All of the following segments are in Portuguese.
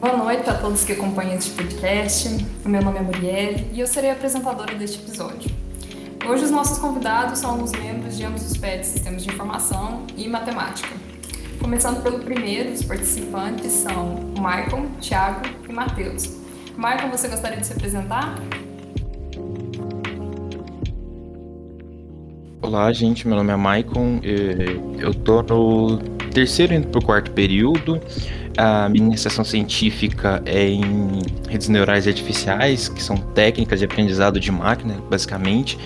Boa noite a todos que acompanham este podcast. O meu nome é Muriel e eu serei a apresentadora deste episódio. Hoje os nossos convidados são os membros de ambos os PETs, Sistemas de Informação e Matemática. Começando pelo primeiro, os participantes são o Michael, Thiago e Matheus. Michael, você gostaria de se apresentar? Olá, gente. Meu nome é Maicon. Eu tô no terceiro indo pro quarto período. A minha iniciação científica é em redes neurais artificiais, que são técnicas de aprendizado de máquina, basicamente,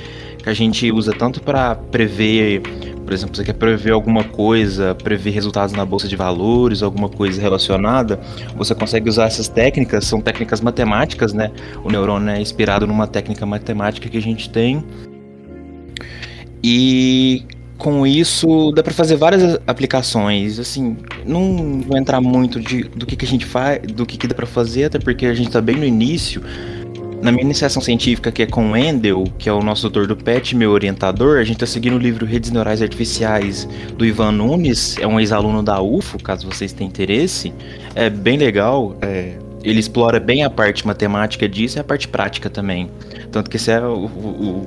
que a gente usa tanto para prever, por exemplo, você quer prever alguma coisa, prever resultados na bolsa de valores, alguma coisa relacionada, você consegue usar essas técnicas, são técnicas matemáticas, né? O neurônio é inspirado numa técnica matemática que a gente tem. E com isso dá para fazer várias aplicações. Assim, não vou entrar muito de, do que, que a gente faz, do que, que dá para fazer, até porque a gente está bem no início. Na minha iniciação científica, que é com o Endel, que é o nosso doutor do PET, meu orientador, a gente está seguindo o livro Redes Neurais Artificiais do Ivan Nunes, é um ex-aluno da UFO, caso vocês tenham interesse. É bem legal, é, ele explora bem a parte matemática disso e a parte prática também. Tanto que esse é o, o,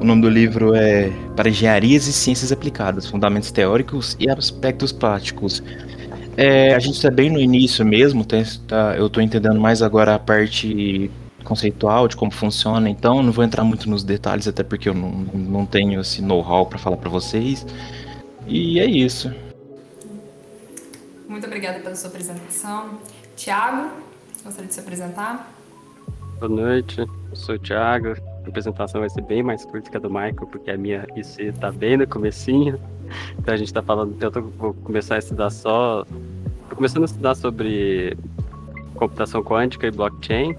o nome do livro é Para Engenharias e Ciências Aplicadas, Fundamentos Teóricos e Aspectos Práticos. É, a gente está bem no início mesmo, tá, tá, eu estou entendendo mais agora a parte conceitual de como funciona, então não vou entrar muito nos detalhes, até porque eu não, não tenho esse know-how para falar para vocês. E é isso. Muito obrigada pela sua apresentação. Tiago, gostaria de se apresentar? Boa noite, eu sou o Thiago. A apresentação vai ser bem mais curta que a do Michael, porque a minha IC tá bem no comecinho. Então a gente tá falando, eu tô, vou começar a estudar só. Tô começando a estudar sobre computação quântica e blockchain.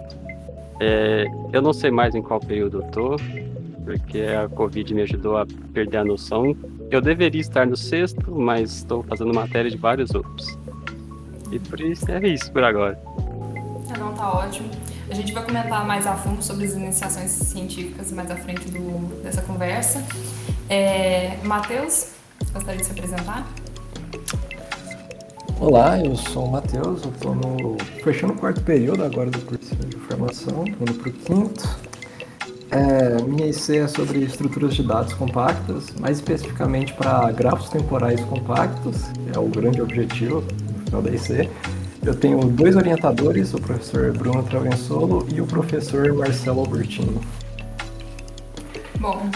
É, eu não sei mais em qual período eu tô, porque a Covid me ajudou a perder a noção. Eu deveria estar no sexto, mas estou fazendo matéria de vários outros. E por isso é isso por agora. Ah, não, tá ótimo. A gente vai comentar mais a fundo sobre as iniciações científicas mais à frente do, dessa conversa. É, Matheus, gostaria de se apresentar? Olá, eu sou o Matheus, eu estou no, fechando o quarto período agora do curso de formação, indo para o quinto. É, minha IC é sobre estruturas de dados compactas, mais especificamente para grafos temporais compactos, é o grande objetivo no final da IC. Eu tenho dois orientadores, o professor Bruno Travensolo e o professor Marcelo Albertino. Bom,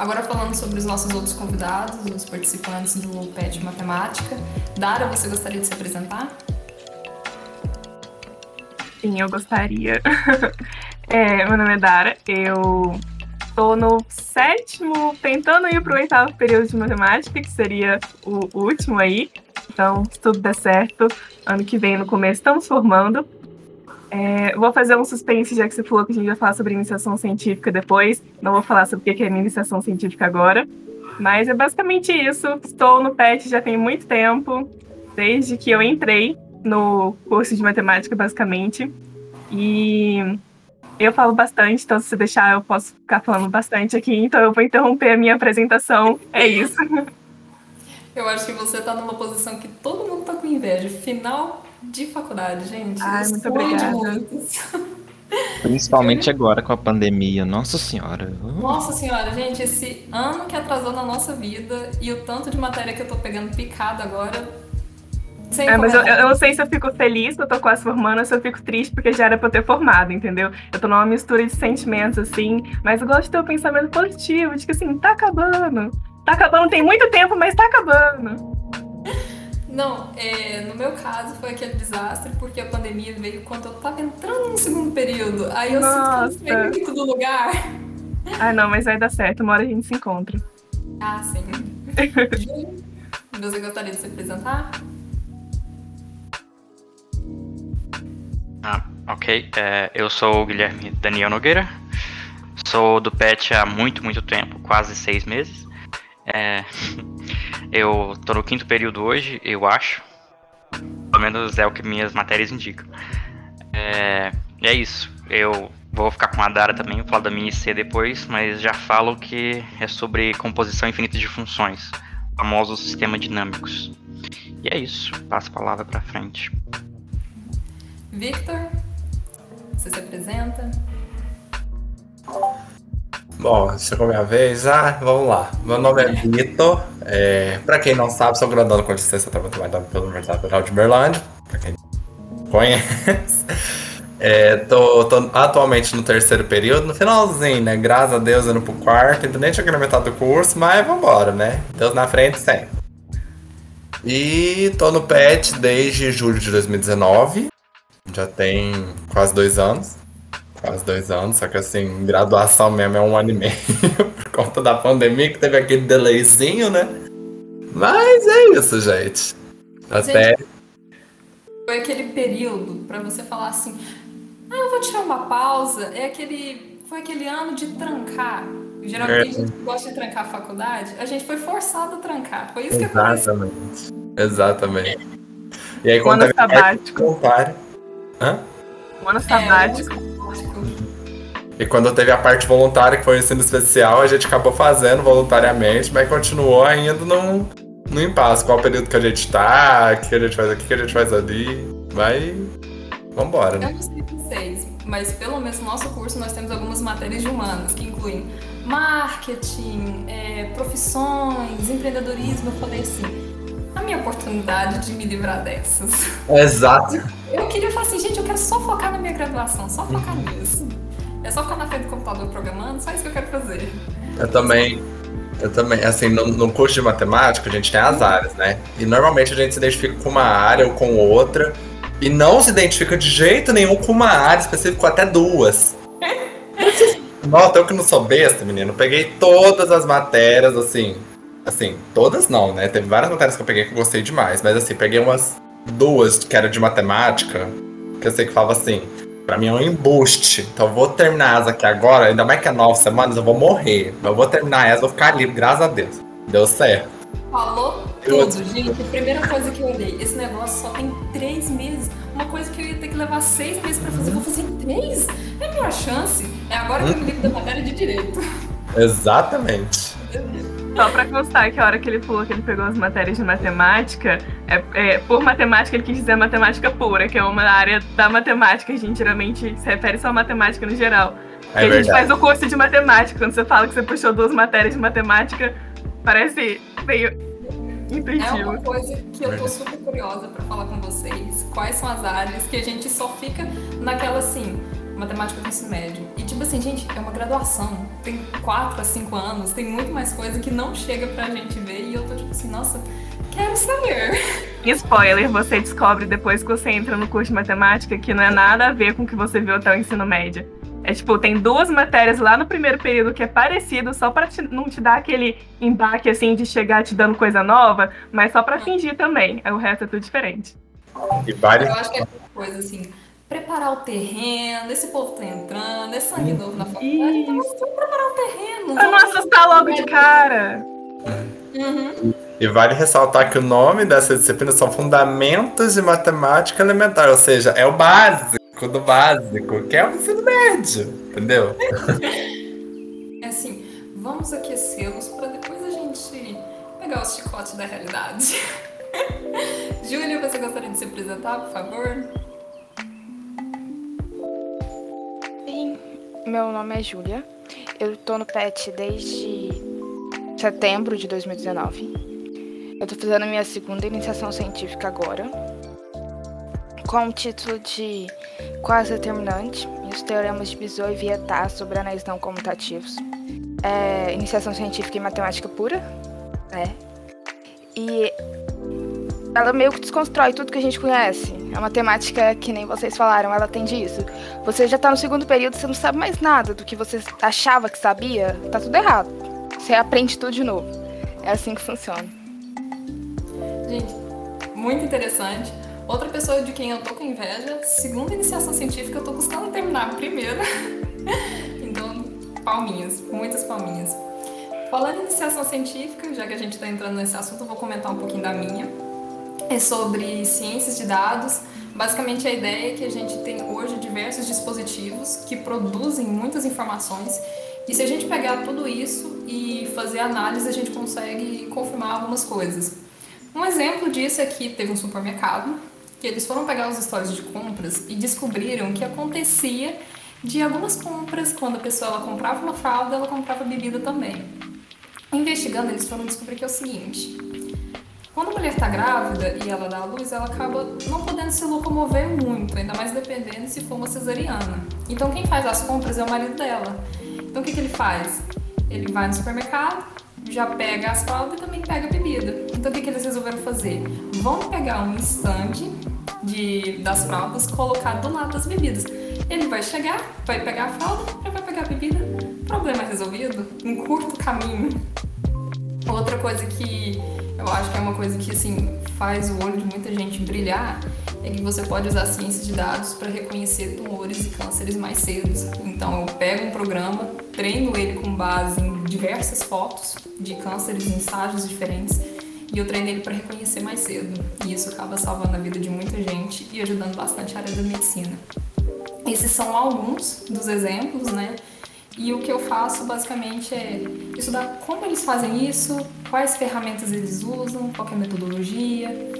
agora falando sobre os nossos outros convidados, os participantes do PET Matemática. Dara, você gostaria de se apresentar? Sim, eu gostaria. é, meu nome é Dara, eu estou no sétimo, tentando ir para o oitavo período de matemática, que seria o último aí. Então, se tudo der certo, ano que vem, no começo, estamos formando. É, vou fazer um suspense, já que você falou que a gente vai falar sobre iniciação científica depois. Não vou falar sobre o que é iniciação científica agora. Mas é basicamente isso. Estou no PET já tem muito tempo, desde que eu entrei no curso de matemática, basicamente. E eu falo bastante, então se você deixar, eu posso ficar falando bastante aqui. Então eu vou interromper a minha apresentação. É isso. Eu acho que você tá numa posição que todo mundo tá com inveja. Final de faculdade, gente. Ai, muito obrigada. Principalmente agora com a pandemia. Nossa senhora. Nossa senhora, gente, esse ano que atrasou na nossa vida e o tanto de matéria que eu tô pegando picado agora. Sem É, mas eu, eu não sei se eu fico feliz que eu tô quase formando ou se eu fico triste porque já era pra eu ter formado, entendeu? Eu tô numa mistura de sentimentos, assim, mas eu gosto de ter um pensamento positivo, de que assim, tá acabando. Tá acabando, tem muito tempo, mas tá acabando. Não, é, no meu caso foi aquele desastre porque a pandemia veio quando eu tava entrando no segundo período. Aí eu Nossa. sinto muito do lugar. Ah, não, mas vai dar certo, uma hora a gente se encontra. Ah, sim. Júlio, você gostaria de se apresentar? Ah, ok. É, eu sou o Guilherme Daniel Nogueira. Sou do PET há muito, muito tempo, quase seis meses. É, Eu tô no quinto período hoje, eu acho. Pelo menos é o que minhas matérias indicam. É, é isso. Eu vou ficar com a Dara também, vou falar da minha IC depois, mas já falo que é sobre composição infinita de funções, famosos sistemas dinâmicos. E é isso, passo a palavra para frente. Victor, você se apresenta? Bom, chegou minha vez. Ah, vamos lá. Meu nome é Vitor. É, pra quem não sabe, sou graduando com licença trabalhando pela Universidade Federal de Berlândia. Pra quem conhece. É, tô, tô, atualmente no terceiro período, no finalzinho, né? Graças a Deus indo pro quarto, ainda nem na metade do curso, mas vambora, né? Deus na frente sempre. E tô no PET desde julho de 2019. Já tem quase dois anos. Quase dois anos, só que assim, graduação mesmo é um ano e meio, por conta da pandemia, que teve aquele delayzinho, né? Mas é isso, gente. Até. Gente, foi aquele período para você falar assim: ah, eu vou tirar uma pausa. É aquele. Foi aquele ano de trancar. Geralmente é. a gente gosta de trancar a faculdade. A gente foi forçado a trancar. Foi isso que aconteceu. Exatamente. Exatamente. E aí, quando ano sabático. Hã? Um ano sabático. É, e quando teve a parte voluntária, que foi o ensino especial, a gente acabou fazendo voluntariamente, mas continuou ainda num, num impasse. Qual período que a gente tá, o que a gente faz aqui, o que a gente faz ali. Vai. Vambora, né? Eu não sei vocês, mas pelo menos no nosso curso nós temos algumas matérias de humanas, que incluem marketing, é, profissões, empreendedorismo. Eu falei assim, a minha oportunidade de me livrar dessas. Exato. Eu queria falar assim, gente, eu quero só focar na minha graduação, só focar nisso. É só ficar na frente do computador programando, só isso que eu quero fazer. Eu também. Eu também, assim, no, no, curso de matemática a gente tem as áreas, né? E normalmente a gente se identifica com uma área ou com outra. E não se identifica de jeito nenhum com uma área específica, até duas. Nossa, eu que não sou besta, menino. peguei todas as matérias, assim. Assim, todas não, né? Teve várias matérias que eu peguei que eu gostei demais. Mas assim, peguei umas duas que era de matemática. Que eu sei que falava assim. Pra mim é um embuste. Então eu vou terminar essa aqui agora, ainda mais que é nove semanas, eu vou morrer. Mas eu vou terminar essa, vou ficar livre, graças a Deus. Deu certo. Falou tudo, gente. A primeira coisa que eu olhei, esse negócio só tem três meses. Uma coisa que eu ia ter que levar seis meses pra fazer, vou fazer em três? É a minha chance. É agora que eu me livro da matéria de direito. Exatamente. Só pra constar que a hora que ele falou que ele pegou as matérias de matemática, é, é, por matemática ele quis dizer matemática pura, que é uma área da matemática, a gente geralmente se refere só a matemática no geral. É a gente faz o curso de matemática, quando você fala que você puxou duas matérias de matemática, parece meio intuitivo. É uma coisa que eu tô super curiosa para falar com vocês. Quais são as áreas que a gente só fica naquela assim, matemática do ensino médio. E tipo assim, gente, é uma graduação. Tem 4 a 5 anos, tem muito mais coisa que não chega pra gente ver. E eu tô tipo assim, nossa, quero saber. Spoiler, você descobre depois que você entra no curso de matemática que não é nada a ver com o que você viu até o ensino médio. É tipo, tem duas matérias lá no primeiro período que é parecido, só pra te, não te dar aquele embaque assim de chegar te dando coisa nova, mas só pra fingir também. O resto é tudo diferente. E várias... Eu acho que é coisa assim preparar o terreno, esse povo tá entrando, é sangue novo na faculdade, então vamos preparar o terreno. Pra não assustar logo de cara. Uhum. E vale ressaltar que o nome dessa disciplina são Fundamentos de Matemática Elementar, ou seja, é o básico do básico, que é o ensino médio, entendeu? É assim, vamos aquecê-los para depois a gente pegar os chicotes da realidade. Júlia, você gostaria de se apresentar, por favor? Meu nome é Júlia. Eu tô no PET desde setembro de 2019. Eu tô fazendo minha segunda iniciação científica agora, com o título de quase determinante e os teoremas de Bizot e Vietaz sobre anéis não comutativos. É iniciação científica em matemática pura, né? E ela meio que desconstrói tudo que a gente conhece. A matemática, que nem vocês falaram, ela tem disso. Você já tá no segundo período, você não sabe mais nada do que você achava que sabia, tá tudo errado. Você aprende tudo de novo. É assim que funciona. Gente, muito interessante. Outra pessoa de quem eu tô com inveja, segunda iniciação científica, eu tô custando terminar a primeira. então, palminhas, muitas palminhas. Falando em iniciação científica, já que a gente está entrando nesse assunto, eu vou comentar um pouquinho da minha. É sobre ciências de dados. Basicamente, a ideia é que a gente tem hoje diversos dispositivos que produzem muitas informações. E se a gente pegar tudo isso e fazer análise, a gente consegue confirmar algumas coisas. Um exemplo disso é que teve um supermercado que eles foram pegar os histórias de compras e descobriram que acontecia de algumas compras, quando a pessoa ela comprava uma fralda, ela comprava bebida também. Investigando, eles foram descobrir que é o seguinte: quando a mulher está grávida e ela dá à luz, ela acaba não podendo se locomover muito, ainda mais dependendo se for uma cesariana. Então, quem faz as compras é o marido dela. Então, o que, que ele faz? Ele vai no supermercado, já pega as fraldas e também pega a bebida. Então, o que, que eles resolveram fazer? Vão pegar um stand de, das fraldas, colocar do lado das bebidas. Ele vai chegar, vai pegar a fralda, já vai pegar a bebida. Problema resolvido. Um curto caminho. Outra coisa que eu acho que é uma coisa que assim faz o olho de muita gente brilhar é que você pode usar ciência de dados para reconhecer tumores e cânceres mais cedo. Então eu pego um programa, treino ele com base em diversas fotos de cânceres em estágios diferentes e eu treino ele para reconhecer mais cedo. E isso acaba salvando a vida de muita gente e ajudando bastante a área da medicina. Esses são alguns dos exemplos, né? E o que eu faço basicamente é estudar como eles fazem isso, quais ferramentas eles usam, qual é a metodologia.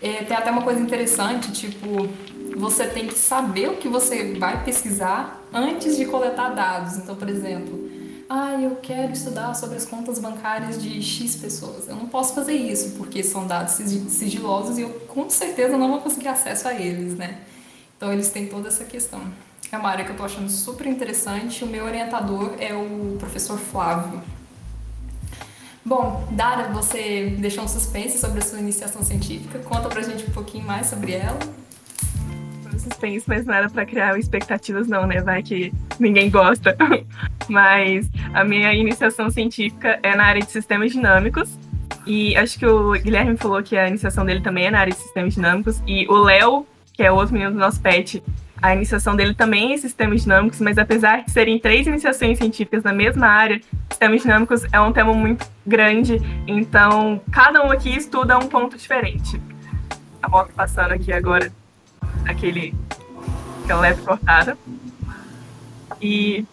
É, tem até uma coisa interessante, tipo, você tem que saber o que você vai pesquisar antes de coletar dados. Então, por exemplo, ah, eu quero estudar sobre as contas bancárias de X pessoas. Eu não posso fazer isso, porque são dados sigilosos e eu com certeza não vou conseguir acesso a eles, né? Então eles têm toda essa questão. É uma área que eu tô achando super interessante. O meu orientador é o professor Flávio. Bom, Dara, você deixou um suspense sobre a sua iniciação científica. Conta pra gente um pouquinho mais sobre ela. Suspense, mas era pra criar expectativas, não, né? Vai que ninguém gosta. mas a minha iniciação científica é na área de sistemas dinâmicos. E acho que o Guilherme falou que a iniciação dele também é na área de sistemas dinâmicos. E o Léo, que é outro menino do nosso pet, a iniciação dele também é em sistemas dinâmicos, mas apesar de serem três iniciações científicas na mesma área, sistemas dinâmicos é um tema muito grande, então cada um aqui estuda um ponto diferente. A moto passando aqui agora, aquele, aquela leve cortada. E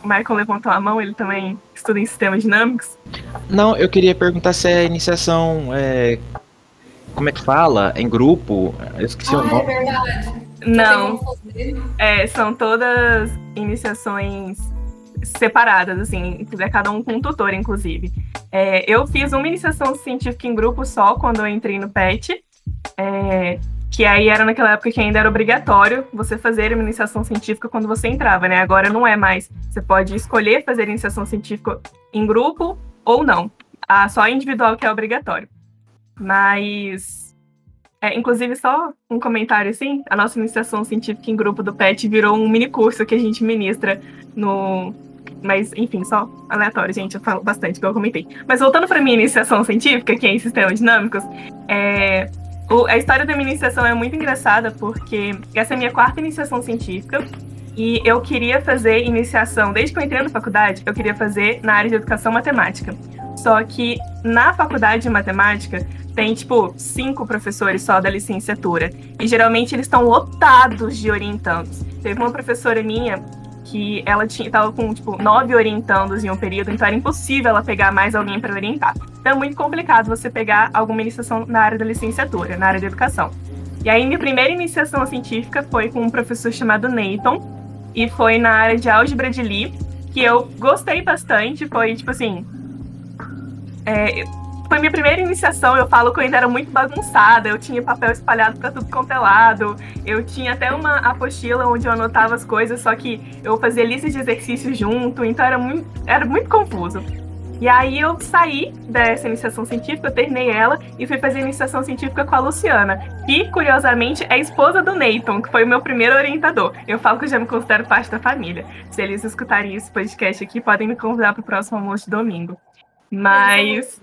o Michael levantou a mão, ele também estuda em sistemas dinâmicos. Não, eu queria perguntar se a iniciação é. Como é que fala? Em grupo? Eu esqueci ah, o nome. é verdade. Não. É, são todas iniciações separadas, assim, é cada um com um tutor, inclusive. É, eu fiz uma iniciação científica em grupo só quando eu entrei no PET, é, que aí era naquela época que ainda era obrigatório você fazer uma iniciação científica quando você entrava, né? Agora não é mais. Você pode escolher fazer iniciação científica em grupo ou não. Ah, só individual que é obrigatório. Mas é, inclusive, só um comentário assim, a nossa iniciação científica em grupo do PET virou um mini curso que a gente ministra no. Mas, enfim, só aleatório, gente, eu falo bastante, que eu comentei. Mas voltando para minha iniciação científica, que é em sistemas dinâmicos, é, o, a história da minha iniciação é muito engraçada, porque essa é a minha quarta iniciação científica, e eu queria fazer iniciação, desde que eu entrei na faculdade, eu queria fazer na área de educação matemática. Só que na faculdade de matemática tem, tipo, cinco professores só da licenciatura. E geralmente eles estão lotados de orientandos. Teve uma professora minha que ela tinha, tava com, tipo, nove orientandos em um período, então era impossível ela pegar mais alguém para orientar. Então é muito complicado você pegar alguma iniciação na área da licenciatura, na área da educação. E aí, minha primeira iniciação científica foi com um professor chamado Nathan, e foi na área de álgebra de Lie, que eu gostei bastante. Foi, tipo assim. É, foi minha primeira iniciação. Eu falo que eu ainda era muito bagunçada. Eu tinha papel espalhado para tudo quanto é lado. Eu tinha até uma apostila onde eu anotava as coisas, só que eu fazia lista de exercícios junto, então era muito, era muito confuso. E aí eu saí dessa iniciação científica, eu terminei ela e fui fazer iniciação científica com a Luciana, que curiosamente é esposa do Nathan, que foi o meu primeiro orientador. Eu falo que eu já me considero parte da família. Se eles escutarem esse podcast aqui, podem me convidar para o próximo almoço de domingo. Mas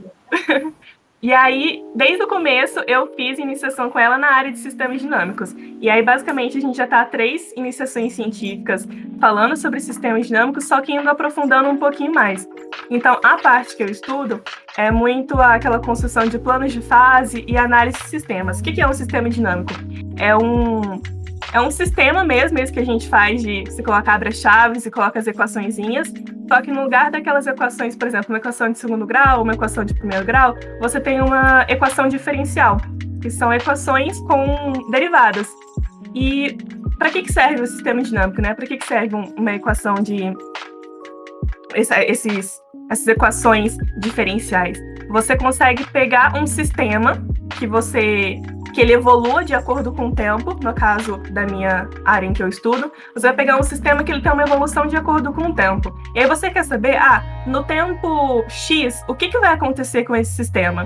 E aí, desde o começo, eu fiz iniciação com ela na área de sistemas dinâmicos. E aí, basicamente, a gente já está três iniciações científicas falando sobre sistemas dinâmicos, só que indo aprofundando um pouquinho mais. Então, a parte que eu estudo é muito aquela construção de planos de fase e análise de sistemas. O que é um sistema dinâmico? É um, é um sistema mesmo, esse que a gente faz de se colocar abra-chaves e coloca as equaçõezinhas, só que no lugar daquelas equações, por exemplo, uma equação de segundo grau, uma equação de primeiro grau, você tem uma equação diferencial, que são equações com derivadas. E para que, que serve o sistema dinâmico, né? Para que, que serve uma equação de esses, essas equações diferenciais? Você consegue pegar um sistema que você que ele evolua de acordo com o tempo, no caso da minha área em que eu estudo, você vai pegar um sistema que ele tem uma evolução de acordo com o tempo. E aí você quer saber, ah, no tempo X, o que, que vai acontecer com esse sistema?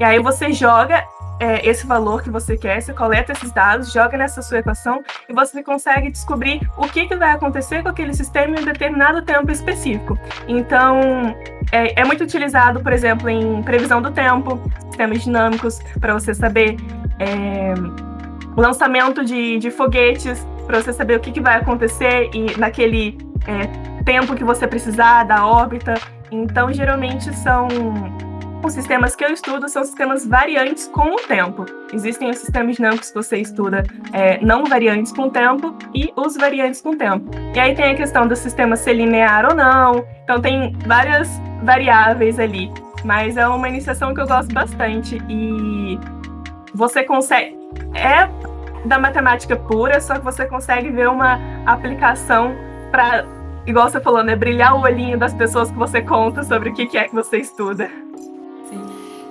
E aí você joga é, esse valor que você quer, você coleta esses dados, joga nessa sua equação e você consegue descobrir o que, que vai acontecer com aquele sistema em um determinado tempo específico. Então, é, é muito utilizado, por exemplo, em previsão do tempo, sistemas dinâmicos, para você saber é, lançamento de, de foguetes, para você saber o que, que vai acontecer e naquele é, tempo que você precisar da órbita. Então, geralmente são os sistemas que eu estudo são sistemas variantes com o tempo. Existem os sistemas dinâmicos que você estuda é, não variantes com o tempo e os variantes com o tempo. E aí tem a questão do sistema ser linear ou não. Então tem várias variáveis ali. Mas é uma iniciação que eu gosto bastante e você consegue. É da matemática pura, só que você consegue ver uma aplicação para, igual você falou, né? Brilhar o olhinho das pessoas que você conta sobre o que é que você estuda.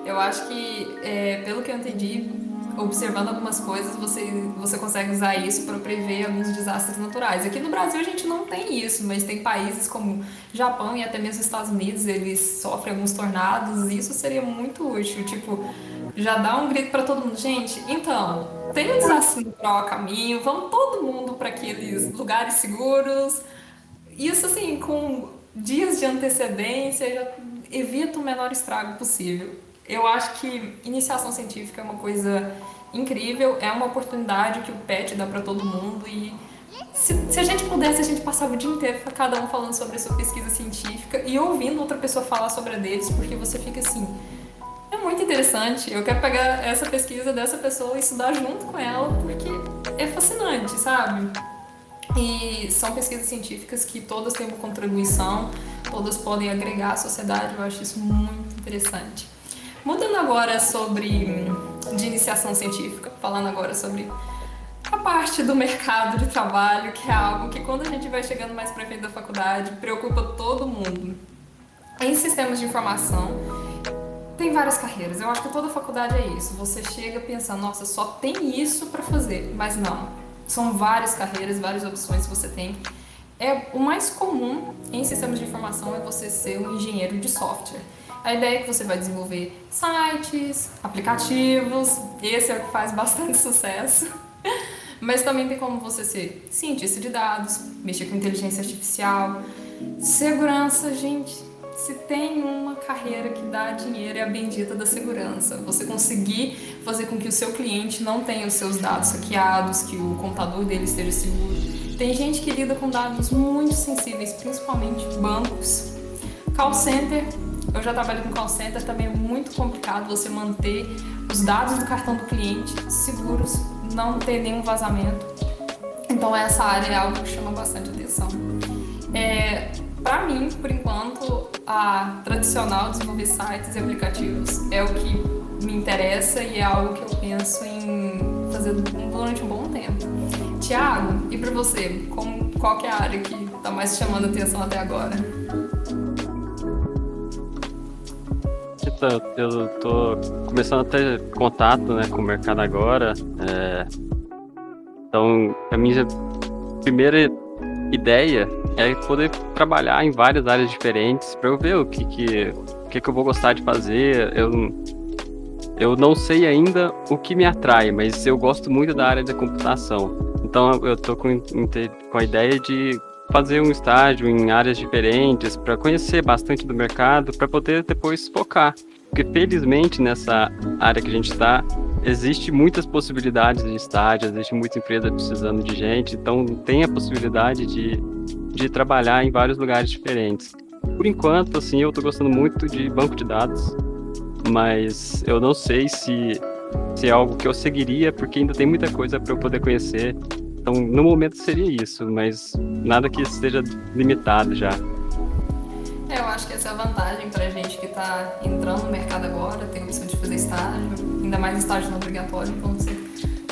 Eu acho que, é, pelo que eu entendi, observando algumas coisas, você, você consegue usar isso para prever alguns desastres naturais. Aqui no Brasil a gente não tem isso, mas tem países como Japão e até mesmo Estados Unidos, eles sofrem alguns tornados, e isso seria muito útil. Tipo, já dá um grito para todo mundo, gente, então, tem um desastre natural a caminho, vamos todo mundo para aqueles lugares seguros. Isso assim, com dias de antecedência, já evita o menor estrago possível. Eu acho que iniciação científica é uma coisa incrível, é uma oportunidade que o PET dá para todo mundo e se, se, a gente pudesse, a gente passava o dia inteiro cada um falando sobre a sua pesquisa científica e ouvindo outra pessoa falar sobre a deles, porque você fica assim, é muito interessante, eu quero pegar essa pesquisa dessa pessoa e estudar junto com ela, porque é fascinante, sabe? E são pesquisas científicas que todas têm uma contribuição, todas podem agregar à sociedade, eu acho isso muito interessante. Mudando agora sobre de iniciação científica, falando agora sobre a parte do mercado de trabalho, que é algo que quando a gente vai chegando mais para frente da faculdade, preocupa todo mundo. Em sistemas de informação, tem várias carreiras. Eu acho que toda faculdade é isso. Você chega pensando, nossa, só tem isso para fazer, mas não. São várias carreiras, várias opções que você tem. É o mais comum em sistemas de informação é você ser um engenheiro de software. A ideia é que você vai desenvolver sites, aplicativos, esse é o que faz bastante sucesso. Mas também tem como você ser cientista de dados, mexer com inteligência artificial, segurança, gente. Se tem uma carreira que dá dinheiro é a bendita da segurança. Você conseguir fazer com que o seu cliente não tenha os seus dados hackeados, que o computador dele esteja seguro. Tem gente que lida com dados muito sensíveis, principalmente bancos. Call center eu já trabalhei com call center, também é muito complicado você manter os dados do cartão do cliente seguros, não ter nenhum vazamento. Então essa área é algo que chama bastante atenção. É, para mim, por enquanto, a tradicional desenvolver sites e aplicativos é o que me interessa e é algo que eu penso em fazer durante um bom tempo. Tiago, e para você, como, qual que é a área que está mais chamando atenção até agora? Eu tô começando a ter contato né, com o mercado agora. É... Então, a minha primeira ideia é poder trabalhar em várias áreas diferentes para eu ver o que que, o que que eu vou gostar de fazer. Eu, eu não sei ainda o que me atrai, mas eu gosto muito da área da computação. Então, eu tô com, com a ideia de fazer um estágio em áreas diferentes para conhecer bastante do mercado, para poder depois focar. Porque felizmente nessa área que a gente está, existe muitas possibilidades de estágio, existe muita empresa precisando de gente, então tem a possibilidade de, de trabalhar em vários lugares diferentes. por enquanto, assim, eu tô gostando muito de banco de dados, mas eu não sei se, se é algo que eu seguiria, porque ainda tem muita coisa para eu poder conhecer. Então, no momento seria isso, mas nada que esteja limitado já. É, eu acho que essa é a vantagem pra gente que tá entrando no mercado agora, tem a opção de fazer estágio, ainda mais estágio não obrigatório, então você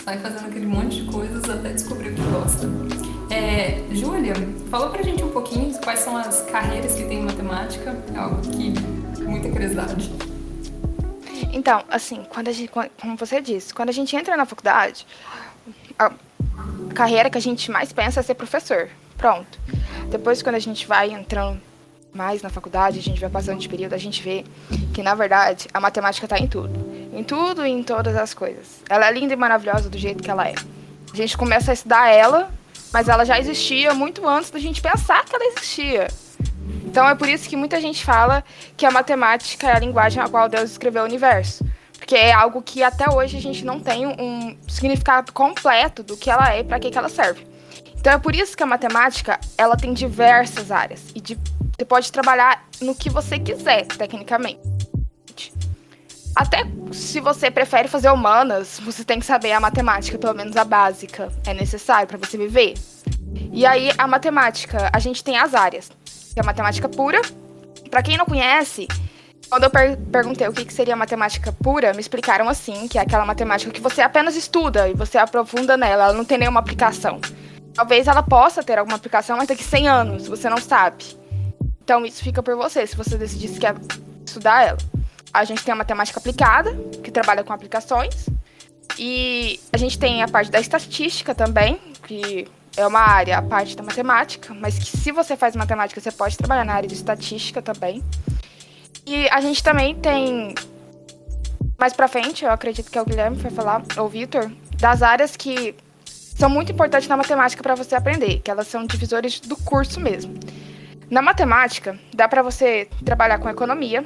sai fazendo aquele monte de coisas até descobrir o que gosta. É, Júlia, fala pra gente um pouquinho quais são as carreiras que tem em matemática, é algo que muita curiosidade. Então, assim, quando a gente, como você disse, quando a gente entra na faculdade, a carreira que a gente mais pensa é ser professor. Pronto. Depois, quando a gente vai entrando mais na faculdade, a gente vai passando de período, a gente vê que, na verdade, a matemática está em tudo. Em tudo e em todas as coisas. Ela é linda e maravilhosa do jeito que ela é. A gente começa a estudar ela, mas ela já existia muito antes da gente pensar que ela existia. Então é por isso que muita gente fala que a matemática é a linguagem a qual Deus escreveu o universo. Porque é algo que até hoje a gente não tem um significado completo do que ela é e para que, que ela serve. Então é por isso que a matemática ela tem diversas áreas e de, você pode trabalhar no que você quiser, tecnicamente. Até se você prefere fazer humanas, você tem que saber a matemática, pelo menos a básica. É necessário para você viver. E aí, a matemática, a gente tem as áreas. Que é a matemática pura. Para quem não conhece, quando eu per perguntei o que, que seria matemática pura, me explicaram assim, que é aquela matemática que você apenas estuda e você aprofunda nela, ela não tem nenhuma aplicação. Talvez ela possa ter alguma aplicação, mas daqui 100 anos, você não sabe. Então isso fica por você, se você decidir que quer estudar ela. A gente tem a matemática aplicada, que trabalha com aplicações. E a gente tem a parte da estatística também, que é uma área, a parte da matemática, mas que se você faz matemática, você pode trabalhar na área de estatística também. E a gente também tem mais pra frente, eu acredito que é o Guilherme vai falar, ou o Vitor, das áreas que são muito importantes na matemática para você aprender, que elas são divisores do curso mesmo. Na matemática, dá para você trabalhar com economia,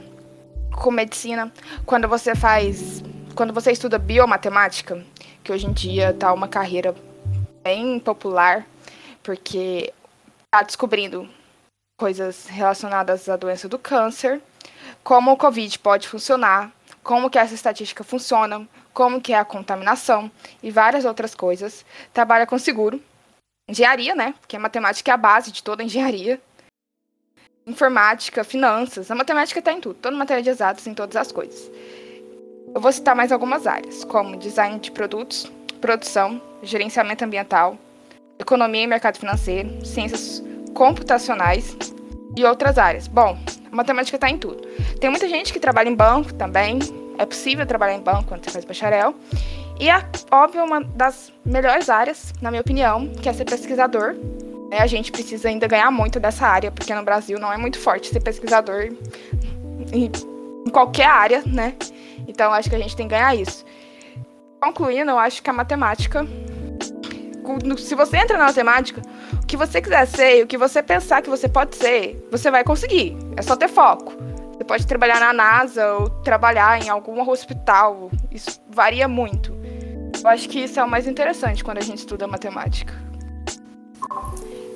com medicina, quando você faz, quando você estuda biomatemática, que hoje em dia tá uma carreira bem popular, porque tá descobrindo coisas relacionadas à doença do câncer, como o COVID pode funcionar, como que essa estatística funciona, como que é a contaminação e várias outras coisas. Trabalha com seguro, engenharia, né? Porque a matemática é a base de toda engenharia informática, finanças. A matemática está em tudo, toda matéria de exatas, em todas as coisas. Eu vou citar mais algumas áreas, como design de produtos, produção, gerenciamento ambiental, economia e mercado financeiro, ciências computacionais e outras áreas. Bom, a matemática está em tudo. Tem muita gente que trabalha em banco também. É possível trabalhar em banco quando você faz bacharel. E é, óbvio, uma das melhores áreas, na minha opinião, que é ser pesquisador, né, a gente precisa ainda ganhar muito dessa área, porque no Brasil não é muito forte ser pesquisador em, em qualquer área, né? Então acho que a gente tem que ganhar isso. Concluindo, eu acho que a matemática. Se você entra na matemática, o que você quiser ser, o que você pensar que você pode ser, você vai conseguir. É só ter foco. Você pode trabalhar na NASA ou trabalhar em algum hospital. Isso varia muito. Eu acho que isso é o mais interessante quando a gente estuda matemática.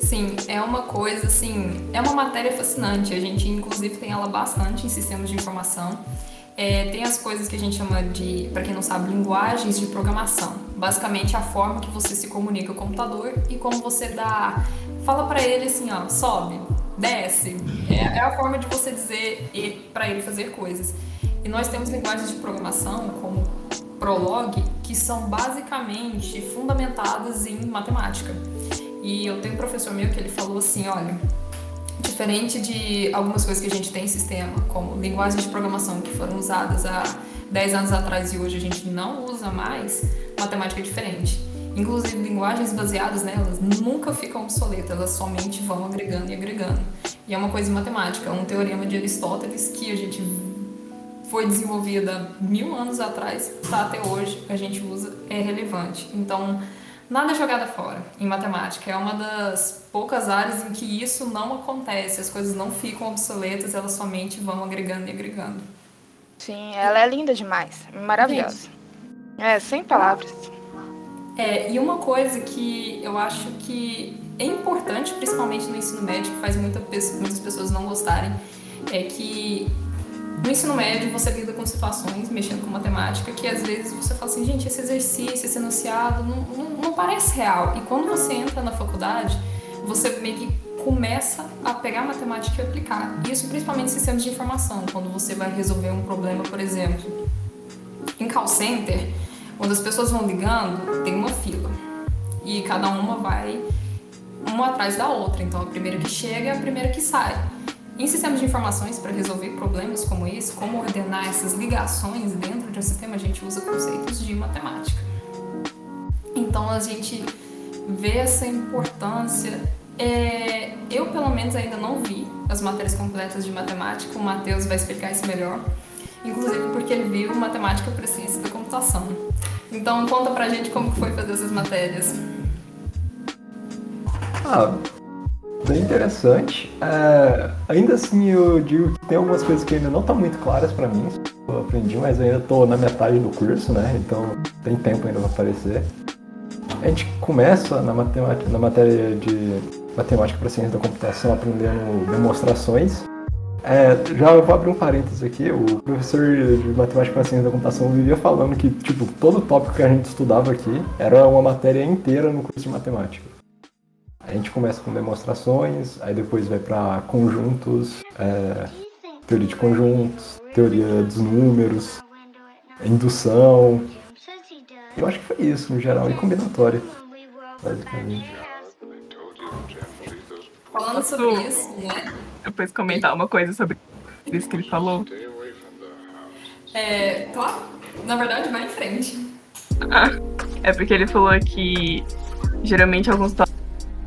Sim, é uma coisa assim, é uma matéria fascinante. A gente inclusive tem ela bastante em sistemas de informação. É, tem as coisas que a gente chama de, para quem não sabe, linguagens de programação. Basicamente a forma que você se comunica com o computador e como você dá, fala para ele assim, ó, sobe, desce. É, é a forma de você dizer para ele fazer coisas. E nós temos linguagens de programação como Prolog que são basicamente fundamentadas em matemática. E eu tenho um professor meu que ele falou assim, olha, diferente de algumas coisas que a gente tem em sistema, como linguagens de programação que foram usadas há 10 anos atrás e hoje a gente não usa mais, matemática é diferente. Inclusive, linguagens baseadas nelas nunca ficam obsoletas, elas somente vão agregando e agregando. E é uma coisa em matemática, um teorema de Aristóteles que a gente foi desenvolvido há mil anos atrás, está até hoje, a gente usa, é relevante. Então, Nada é jogada fora em matemática. É uma das poucas áreas em que isso não acontece. As coisas não ficam obsoletas, elas somente vão agregando e agregando. Sim, ela é linda demais. Maravilhosa. É, sem palavras. É, e uma coisa que eu acho que é importante, principalmente no ensino médio, que faz muita, muitas pessoas não gostarem, é que no ensino médio você lida com situações mexendo com matemática que às vezes você fala assim, gente, esse exercício, esse enunciado não, não, não parece real. E quando você entra na faculdade, você meio que começa a pegar a matemática e aplicar. Isso principalmente em sistemas de informação, quando você vai resolver um problema, por exemplo, em call center, quando as pessoas vão ligando, tem uma fila. E cada uma vai uma atrás da outra. Então a primeira que chega é a primeira que sai. Em sistemas de informações, para resolver problemas como esse, como ordenar essas ligações dentro de um sistema, a gente usa conceitos de matemática. Então a gente vê essa importância. É, eu, pelo menos, ainda não vi as matérias completas de matemática. O Matheus vai explicar isso melhor. Inclusive porque ele viu matemática para ciência da computação. Então conta pra gente como foi fazer essas matérias. Ah, bem interessante. É, ainda assim, eu digo que tem algumas coisas que ainda não estão muito claras para mim. Eu aprendi, mas ainda estou na metade do curso, né? Então tem tempo ainda para aparecer. A gente começa na, matemática, na matéria de matemática para ciência da computação aprendendo demonstrações. É, já vou abrir um parênteses aqui. O professor de matemática para ciência da computação vivia falando que tipo todo tópico que a gente estudava aqui era uma matéria inteira no curso de matemática. A gente começa com demonstrações, aí depois vai para conjuntos, é, teoria de conjuntos, teoria dos números, indução. Eu acho que foi isso, no geral, e combinatória, basicamente. Falando sobre isso, né? Depois comentar uma coisa sobre isso que ele falou. É, na verdade, vai em frente. Ah, é porque ele falou que geralmente alguns tópicos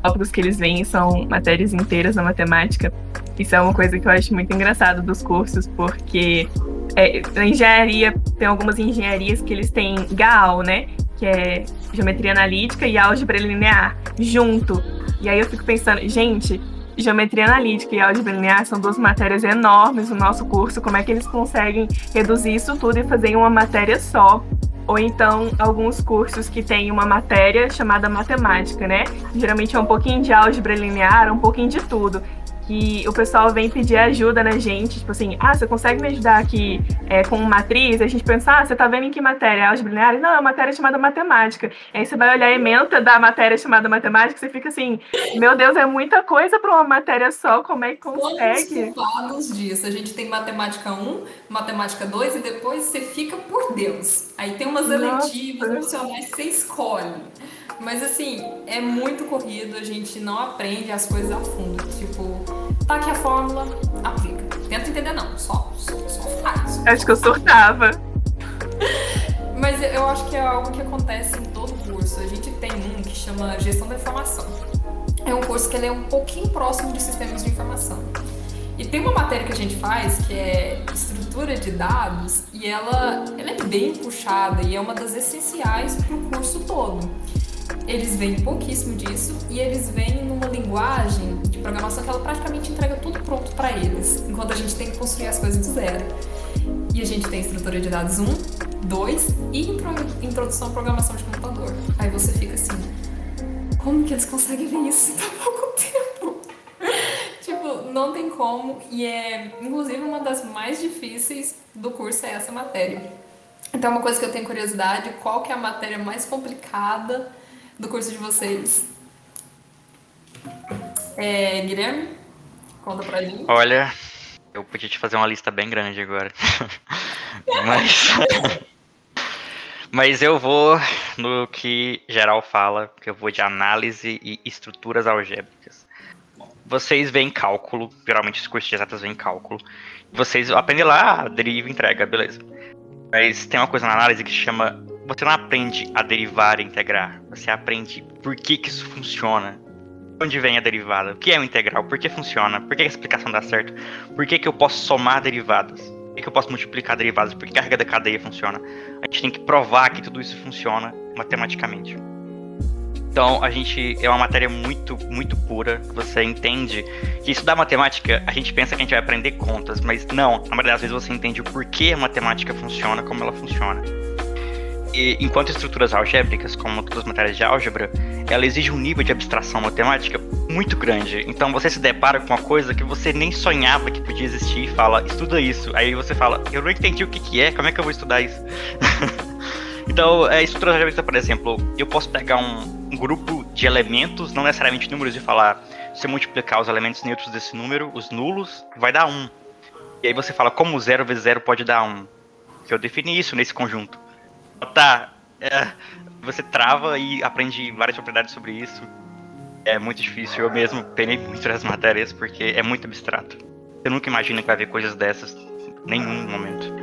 tópicos que eles veem são matérias inteiras na matemática. Isso é uma coisa que eu acho muito engraçado dos cursos, porque é, na engenharia, tem algumas engenharias que eles têm GAL, né? Que é geometria analítica e álgebra linear, junto. E aí eu fico pensando, gente, geometria analítica e álgebra linear são duas matérias enormes no nosso curso. Como é que eles conseguem reduzir isso tudo e fazer em uma matéria só? ou então alguns cursos que tem uma matéria chamada matemática, né? Geralmente é um pouquinho de álgebra linear, um pouquinho de tudo que o pessoal vem pedir ajuda na gente, tipo assim, ah, você consegue me ajudar aqui é, com matriz? A gente pensa, ah, você tá vendo em que matéria? Álgebra linear? Não, é uma matéria chamada matemática. E aí você vai olhar a ementa da matéria chamada matemática, você fica assim, meu Deus, é muita coisa para uma matéria só, como é que consegue? Quantos disso? A gente tem matemática 1, matemática 2 e depois você fica por Deus. Aí tem umas eletivas opcionais que você escolhe. Mas assim, é muito corrido, a gente não aprende as coisas a fundo. Tipo, tá aqui a fórmula, aplica. Tenta entender não, só, só, só faz. Acho que eu surtava. Mas eu acho que é algo que acontece em todo curso. A gente tem um que chama Gestão da Informação. É um curso que ele é um pouquinho próximo de sistemas de informação. E tem uma matéria que a gente faz que é estrutura de dados e ela, ela é bem puxada e é uma das essenciais para o curso todo eles veem pouquíssimo disso e eles vêm numa linguagem de programação que ela praticamente entrega tudo pronto para eles, enquanto a gente tem que construir as coisas do zero. E a gente tem estrutura de dados 1, 2 e introdução à programação de computador. Aí você fica assim, como que eles conseguem ver isso em tão pouco tempo? tipo, não tem como e é inclusive uma das mais difíceis do curso é essa matéria. Então, uma coisa que eu tenho curiosidade, qual que é a matéria mais complicada do curso de vocês. É, Guilherme, conta pra gente. Olha, eu podia te fazer uma lista bem grande agora. Mas. Mas eu vou no que geral fala, que eu vou de análise e estruturas algébricas. Vocês veem cálculo, geralmente os cursos de exatas veem cálculo. Vocês aprendem lá, deriva entrega, beleza. Mas tem uma coisa na análise que chama você não aprende a derivar e integrar. Você aprende por que, que isso funciona. Onde vem a derivada? O que é o integral? Por que funciona? Por que a explicação dá certo? Por que, que eu posso somar derivadas? Por que, que eu posso multiplicar derivadas? Por que a regra da cadeia funciona? A gente tem que provar que tudo isso funciona matematicamente. Então, a gente é uma matéria muito, muito pura. Você entende que estudar matemática, a gente pensa que a gente vai aprender contas, mas não. Na maioria das vezes você entende o porquê a matemática funciona como ela funciona. E, enquanto estruturas algébricas, como todas as matérias de álgebra, ela exige um nível de abstração matemática muito grande. Então você se depara com uma coisa que você nem sonhava que podia existir e fala, estuda isso. Aí você fala, eu não entendi o que, que é, como é que eu vou estudar isso? então, é, estruturas algébricas, por exemplo, eu posso pegar um, um grupo de elementos, não necessariamente números, e falar, se eu multiplicar os elementos neutros desse número, os nulos, vai dar 1. E aí você fala, como 0 vezes 0 pode dar 1? Que eu defini isso nesse conjunto. Tá, é, você trava e aprende várias propriedades sobre isso. É muito difícil, eu mesmo penei muito nas matérias porque é muito abstrato. Eu nunca imagino que vai ver coisas dessas em nenhum momento.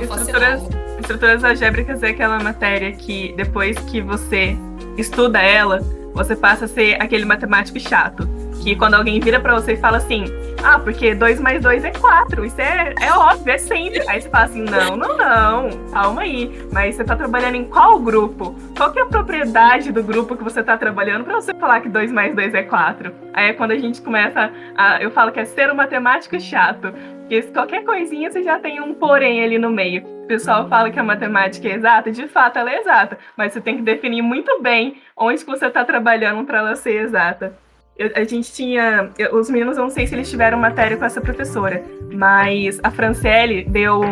Estruturas, estruturas algébricas é aquela matéria que depois que você estuda ela, você passa a ser aquele matemático chato. Que quando alguém vira para você e fala assim, ah, porque 2 mais 2 é 4. Isso é, é óbvio, é sempre. Aí você fala assim: não, não, não. Calma aí. Mas você tá trabalhando em qual grupo? Qual que é a propriedade do grupo que você tá trabalhando para você falar que 2 mais 2 é 4? Aí é quando a gente começa a. Eu falo que é ser um matemático chato. Porque qualquer coisinha você já tem um porém ali no meio. O pessoal fala que a matemática é exata, de fato ela é exata, mas você tem que definir muito bem onde que você está trabalhando para ela ser exata. Eu, a gente tinha. Eu, os meninos, eu não sei se eles tiveram matéria com essa professora, mas a Franciele deu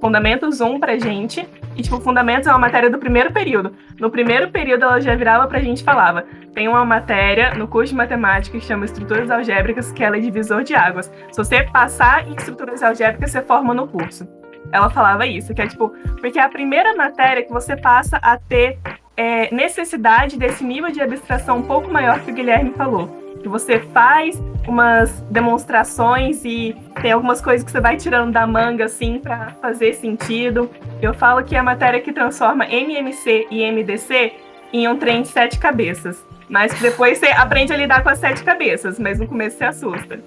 Fundamentos 1 pra gente. E, tipo, Fundamentos é uma matéria do primeiro período. No primeiro período, ela já virava pra gente e falava: tem uma matéria no curso de matemática que chama Estruturas Algébricas, que ela é divisor de águas. Se você passar em estruturas algébricas, você forma no curso. Ela falava isso, que é tipo, porque é a primeira matéria que você passa a ter é, necessidade desse nível de abstração um pouco maior que o Guilherme falou que você faz umas demonstrações e tem algumas coisas que você vai tirando da manga assim para fazer sentido. Eu falo que é a matéria que transforma MMC e MDC em um trem de sete cabeças, mas que depois você aprende a lidar com as sete cabeças, mas no começo você assusta.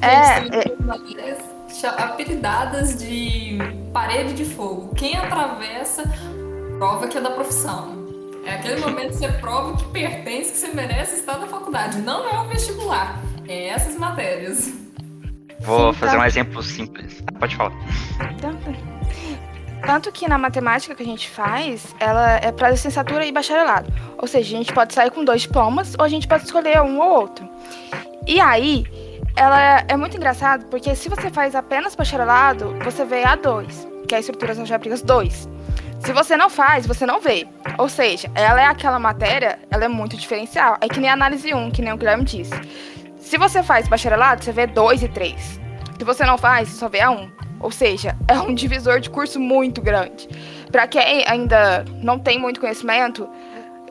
É, é... apelidadas de parede de fogo. Quem atravessa prova que é da profissão. É aquele momento que você prova que pertence, que você merece estar na faculdade. Não é o vestibular, é essas matérias. Vou Sim, fazer tá. um exemplo simples. Pode falar. Tanto, tanto que na matemática que a gente faz, ela é para licenciatura e bacharelado. Ou seja, a gente pode sair com dois diplomas ou a gente pode escolher um ou outro. E aí, ela é muito engraçado porque se você faz apenas bacharelado, você vê A2, que é a estruturas algébricas 2. Se você não faz, você não vê. Ou seja, ela é aquela matéria, ela é muito diferencial. É que nem a análise 1, que nem o Guilherme disse. Se você faz bacharelado, você vê 2 e 3. Se você não faz, você só vê a 1. Ou seja, é um divisor de curso muito grande. Para quem ainda não tem muito conhecimento,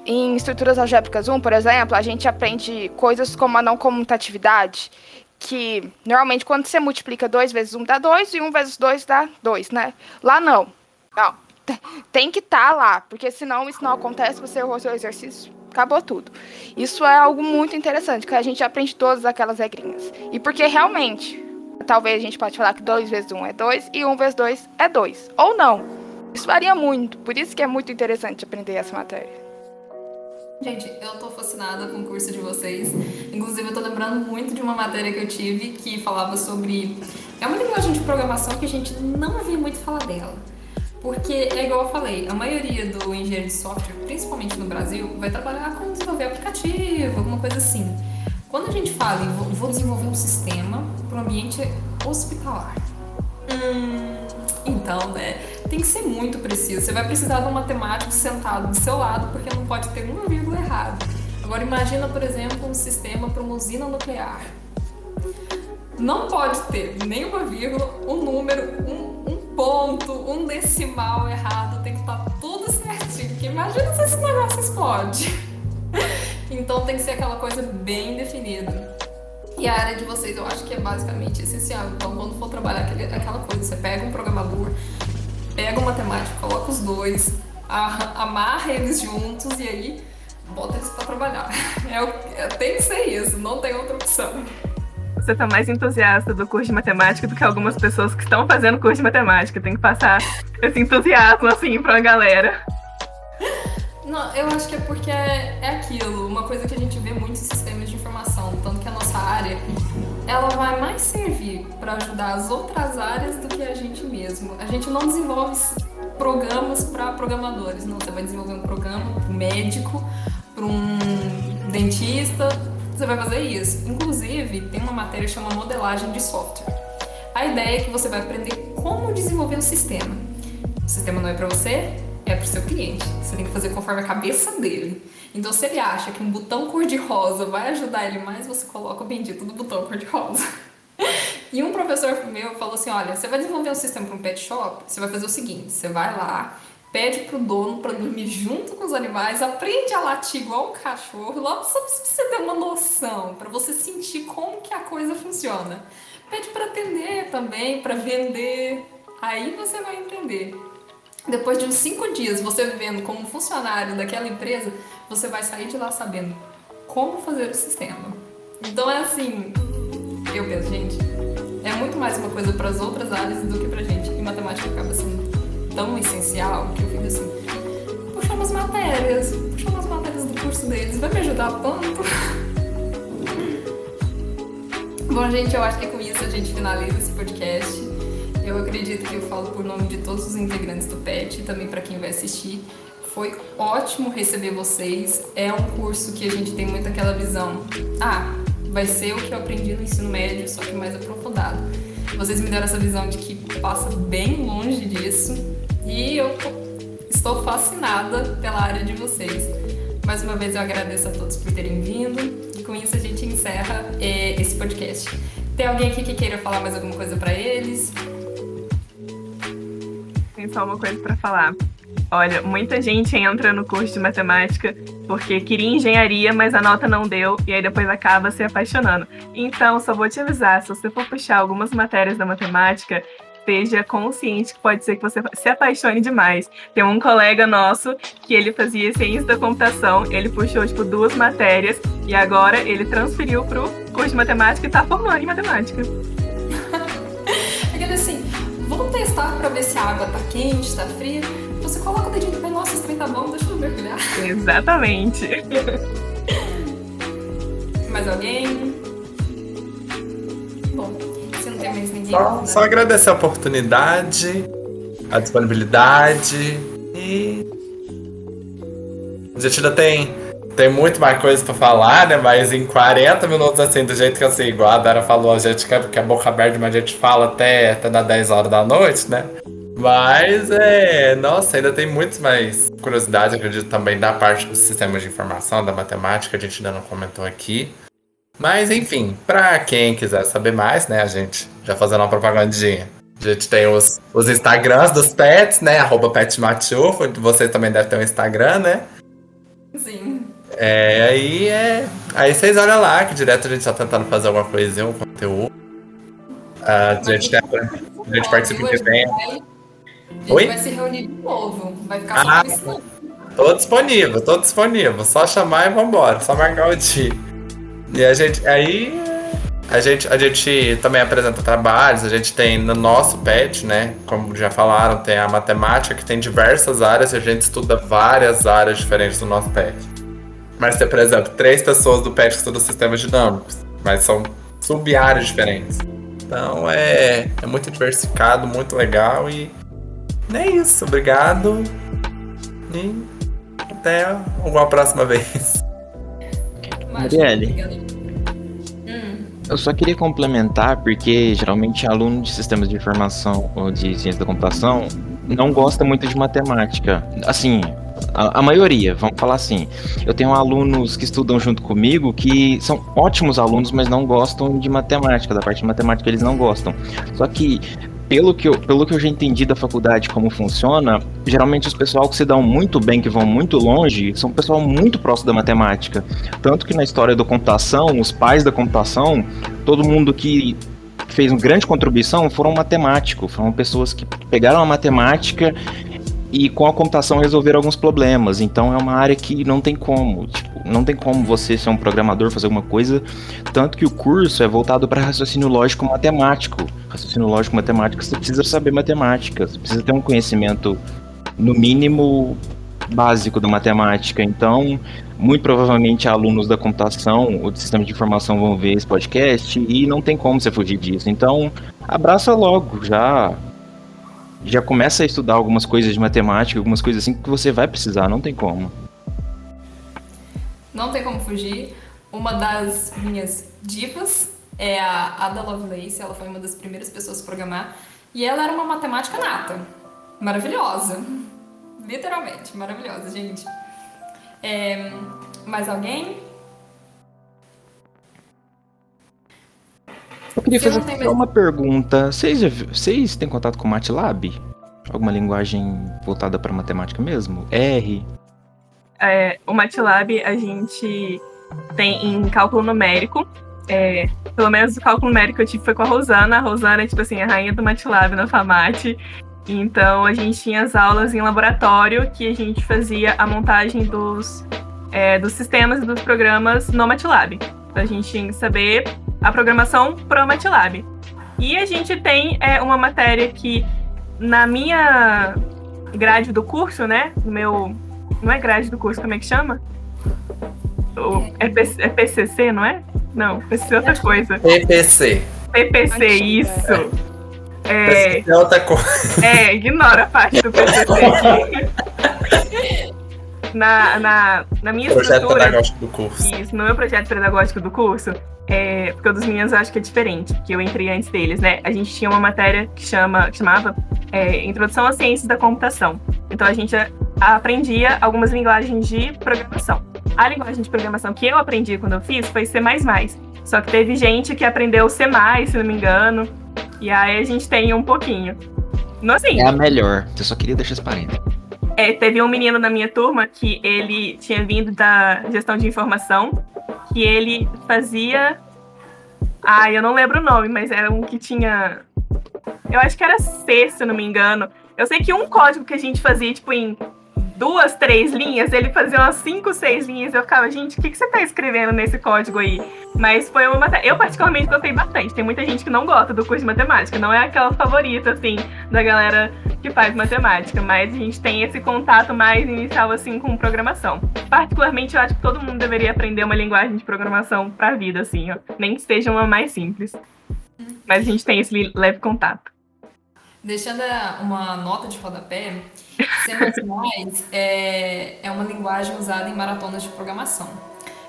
em estruturas algébricas 1, por exemplo, a gente aprende coisas como a não comutatividade, que normalmente quando você multiplica 2 vezes 1 dá 2 e 1 vezes 2 dá 2, né? Lá não. Não, tem que estar tá lá, porque senão isso não acontece, você errou seu exercício, acabou tudo. Isso é algo muito interessante, que a gente aprende todas aquelas regrinhas. E porque realmente, talvez a gente pode falar que 2 vezes 1 um é 2 e 1 um vezes 2 é 2. Ou não. Isso varia muito, por isso que é muito interessante aprender essa matéria. Gente, eu tô fascinada com o curso de vocês. Inclusive, eu tô lembrando muito de uma matéria que eu tive que falava sobre. É uma linguagem de programação que a gente não ouviu muito falar dela. Porque é igual eu falei, a maioria do engenheiro de software, principalmente no Brasil, vai trabalhar com desenvolver aplicativo, alguma coisa assim. Quando a gente fala em vou desenvolver um sistema para um ambiente hospitalar, hum, então, né, tem que ser muito preciso. Você vai precisar de um matemático sentado do seu lado, porque não pode ter uma vírgula errada. Agora, imagina, por exemplo, um sistema para uma usina nuclear. Não pode ter nenhuma vírgula, um número, um ponto, um decimal errado, tem que estar tá tudo certinho. Porque imagina se esse negócio explode. então tem que ser aquela coisa bem definida. E a área de vocês eu acho que é basicamente essencial. Então, quando for trabalhar aquele, aquela coisa, você pega um programador, pega um matemático, coloca os dois, amarra eles juntos e aí bota eles pra trabalhar. É, é, tem que ser isso, não tem outra opção você tá mais entusiasta do curso de matemática do que algumas pessoas que estão fazendo curso de matemática. Tem que passar esse entusiasmo, assim, pra galera. Não, eu acho que é porque é, é aquilo, uma coisa que a gente vê muito em sistemas de informação, tanto que a nossa área, ela vai mais servir para ajudar as outras áreas do que a gente mesmo. A gente não desenvolve programas para programadores. Não, você vai desenvolver um programa para médico, para um dentista. Você vai fazer isso. Inclusive, tem uma matéria que chama modelagem de software. A ideia é que você vai aprender como desenvolver o sistema. O sistema não é para você, é para o seu cliente. Você tem que fazer conforme a cabeça dele. Então, se ele acha que um botão cor-de-rosa vai ajudar ele mais, você coloca o bendito do botão cor-de-rosa. E um professor meu falou assim: olha, você vai desenvolver um sistema para um pet shop, você vai fazer o seguinte: você vai lá, pede pro dono para dormir junto com os animais, aprende a latir igual um cachorro, logo só pra você ter uma noção, para você sentir como que a coisa funciona. Pede para atender também, para vender. Aí você vai entender. Depois de uns cinco dias você vivendo como funcionário daquela empresa, você vai sair de lá sabendo como fazer o sistema. Então é assim, eu penso, gente, é muito mais uma coisa para as outras áreas do que pra gente. E matemática acaba sendo tão essencial que eu fico assim, puxa umas matérias, puxa umas matérias do curso deles, vai me ajudar tanto. Bom, gente, eu acho que com isso a gente finaliza esse podcast. Eu acredito que eu falo por nome de todos os integrantes do PET e também para quem vai assistir. Foi ótimo receber vocês. É um curso que a gente tem muito aquela visão. Ah, vai ser o que eu aprendi no ensino médio, só que mais aprofundado. Vocês me deram essa visão de que passa bem longe disso e eu estou fascinada pela área de vocês. Mais uma vez eu agradeço a todos por terem vindo e com isso a gente encerra é, esse podcast. Tem alguém aqui que queira falar mais alguma coisa para eles? Tem só uma coisa para falar. Olha, muita gente entra no curso de matemática porque queria engenharia, mas a nota não deu e aí depois acaba se apaixonando. Então, só vou te avisar, se você for puxar algumas matérias da matemática, esteja consciente que pode ser que você se apaixone demais. Tem um colega nosso que ele fazia ciência da computação, ele puxou tipo duas matérias e agora ele transferiu pro curso de matemática e tá formando em matemática. Aquele assim, vamos testar para ver se a água tá quente, tá fria você coloca o dedinho e fala, nossa, esse trem tá bom, deixa eu mergulhar. Exatamente. mais alguém? Bom, se não tem mais ninguém. Só, só agradecer a oportunidade, a disponibilidade e. A gente ainda tem, tem muito mais coisa pra falar, né? Mas em 40 minutos, assim, do jeito que eu sei, igual a Dara falou, a gente quer porque a boca aberta, mas a gente fala até, até dar 10 horas da noite, né? Mas é. Nossa, ainda tem muito mais curiosidade, acredito, também da parte do sistema de informação, da matemática, a gente ainda não comentou aqui. Mas enfim, para quem quiser saber mais, né, a gente já fazendo uma propagandinha. A gente tem os, os Instagrams dos pets, né? Arroba petmatufo. Você também deve ter um Instagram, né? Sim. É, aí é. Aí vocês olham lá, que direto a gente tá tentando fazer alguma coisinha, um conteúdo. Uh, a gente, a gente participa de eventos. A Oi? vai se reunir de novo. Vai ficar ah, só Tô disponível, tô disponível. Só chamar e vambora. Só marcar o dia. E a gente. Aí. A gente, a gente também apresenta trabalhos, a gente tem no nosso PET, né? Como já falaram, tem a matemática, que tem diversas áreas, e a gente estuda várias áreas diferentes do nosso PET. Mas tem, por exemplo, três pessoas do PET que estudam sistemas dinâmicos, mas são sub-áreas diferentes. Então é, é muito diversificado, muito legal e é isso, obrigado. E até uma próxima vez. Marielle. Hum. Eu só queria complementar, porque geralmente aluno de sistemas de informação ou de ciência da computação não gosta muito de matemática. Assim, a, a, maioria, vamos falar assim. Eu tenho alunos que estudam junto comigo que são ótimos alunos, mas não gostam de matemática. Da parte de matemática eles não gostam. Só que pelo que, eu, pelo que eu já entendi da faculdade como funciona, geralmente os pessoal que se dão muito bem, que vão muito longe, são pessoal muito próximo da matemática. Tanto que na história da computação, os pais da computação, todo mundo que fez uma grande contribuição foram matemáticos, foram pessoas que pegaram a matemática e com a computação resolveram alguns problemas. Então é uma área que não tem como, tipo, não tem como você ser um programador fazer alguma coisa, tanto que o curso é voltado para raciocínio lógico matemático raciocínio lógico matemático, você precisa saber matemática, você precisa ter um conhecimento, no mínimo, básico da matemática. Então, muito provavelmente alunos da computação ou de sistema de informação vão ver esse podcast e não tem como você fugir disso. Então, abraça logo, já já começa a estudar algumas coisas de matemática, algumas coisas assim que você vai precisar, não tem como. Não tem como fugir. Uma das minhas divas é a Ada Lovelace, ela foi uma das primeiras pessoas a programar. E ela era uma matemática nata. Maravilhosa. Literalmente, maravilhosa, gente. É, mais alguém? Eu queria fazer tem só mesmo- uma pergunta. Vocês, vocês têm contato com MATLAB? Alguma linguagem voltada para matemática mesmo? R? É, o MATLAB a gente tem em cálculo numérico. É, pelo menos o cálculo numérico eu tive foi com a Rosana. A Rosana é, tipo assim, a rainha do MATLAB na FAMAT. Então a gente tinha as aulas em laboratório que a gente fazia a montagem dos, é, dos sistemas e dos programas no MATLAB. Então a gente saber a programação pro MATLAB. E a gente tem é, uma matéria que na minha grade do curso, né? No meu. Não é grade do curso, como é que chama? O, é, é PCC, não é? Não, PCC é outra coisa. PPC. PPC, Antiga, isso. É, é outra coisa. é, ignora a parte do PCC aqui. Na, na, na minha Projeto estrutura. pedagógico do curso. Isso, no meu projeto pedagógico do curso, é, porque o dos meninos eu acho que é diferente, porque eu entrei antes deles, né? A gente tinha uma matéria que, chama, que chamava é, Introdução às Ciências da Computação. Então a gente aprendia algumas linguagens de programação. A linguagem de programação que eu aprendi quando eu fiz foi C++. Só que teve gente que aprendeu C+, se não me engano, e aí a gente tem um pouquinho. Não assim, É a melhor. Eu só queria deixar esse parênteses. É, teve um menino na minha turma que ele tinha vindo da gestão de informação, que ele fazia. Ah, eu não lembro o nome, mas era um que tinha. Eu acho que era C, se não me engano. Eu sei que um código que a gente fazia, tipo, em duas, três linhas, ele fazia umas cinco, seis linhas. Eu ficava, gente, o que, que você tá escrevendo nesse código aí? Mas foi uma matéria. Eu, particularmente, gostei bastante. Tem muita gente que não gosta do curso de matemática. Não é aquela favorita, assim, da galera que faz matemática. Mas a gente tem esse contato mais inicial, assim, com programação. Particularmente, eu acho que todo mundo deveria aprender uma linguagem de programação pra vida, assim, ó. Nem que seja uma mais simples. Mas a gente tem esse leve contato. Deixando uma nota de rodapé, C++ é, é uma linguagem usada em maratonas de programação.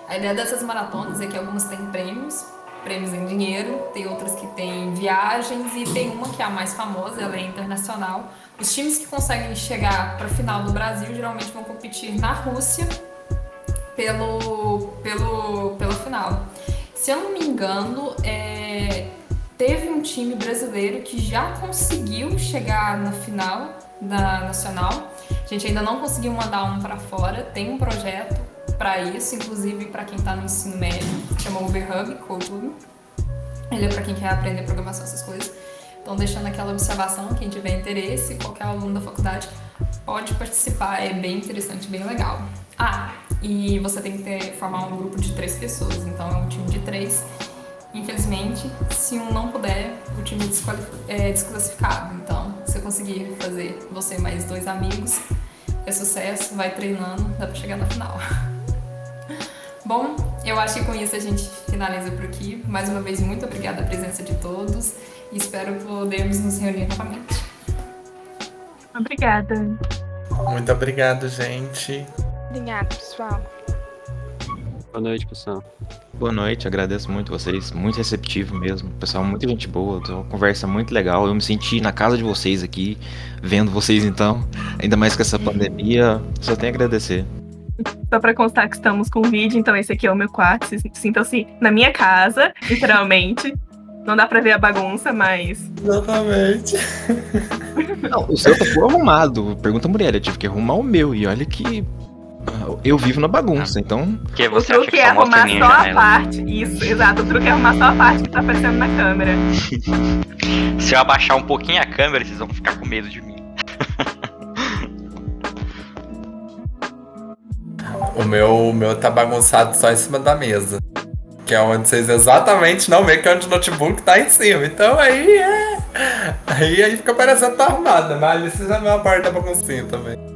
A ideia dessas maratonas é que algumas têm prêmios, prêmios em dinheiro, tem outras que têm viagens e tem uma que é a mais famosa, ela é internacional. Os times que conseguem chegar para a final do Brasil geralmente vão competir na Rússia pelo, pelo, pela final. Se eu não me engano, é, teve um time brasileiro que já conseguiu chegar na final da nacional. A gente ainda não conseguiu mandar um para fora. Tem um projeto para isso, inclusive para quem está no ensino médio, chama Uberhub Code. Ele é para quem quer aprender programação essas coisas. Então, deixando aquela observação, quem tiver interesse, qualquer aluno da faculdade pode participar, é bem interessante, bem legal. Ah, e você tem que ter, formar um grupo de três pessoas, então é um time de três. Infelizmente, se um não puder, o time é desclassificado. Então, se eu conseguir fazer você mais dois amigos, é sucesso, vai treinando, dá pra chegar na final. Bom, eu acho que com isso a gente finaliza por aqui. Mais uma vez, muito obrigada a presença de todos e espero podermos nos reunir novamente. Obrigada. Muito obrigado, gente. Obrigada, pessoal. Boa noite, pessoal. Boa noite, agradeço muito vocês, muito receptivo mesmo. Pessoal, muita gente boa, uma conversa muito legal. Eu me senti na casa de vocês aqui, vendo vocês então. Ainda mais com essa pandemia, só tenho a agradecer. Só pra constar que estamos com vídeo, então esse aqui é o meu quarto. Vocês Sintam-se na minha casa, literalmente. Não dá pra ver a bagunça, mas. Exatamente. Não, o seu tá arrumado. Pergunta a Muriel, eu tive que arrumar o meu. E olha que eu vivo na bagunça, então. Porque O você acha truque que é arrumar só a né? parte. Isso, exato. O truque é arrumar só a parte que tá aparecendo na câmera. Se eu abaixar um pouquinho a câmera, vocês vão ficar com medo de mim. O meu, o meu tá bagunçado só em cima da mesa. Que é onde vocês exatamente não veem que é onde o notebook tá em cima. Então aí é. Aí, aí fica parecendo que tá arrumado, mas ali vocês já vê uma parte da baguncinha também.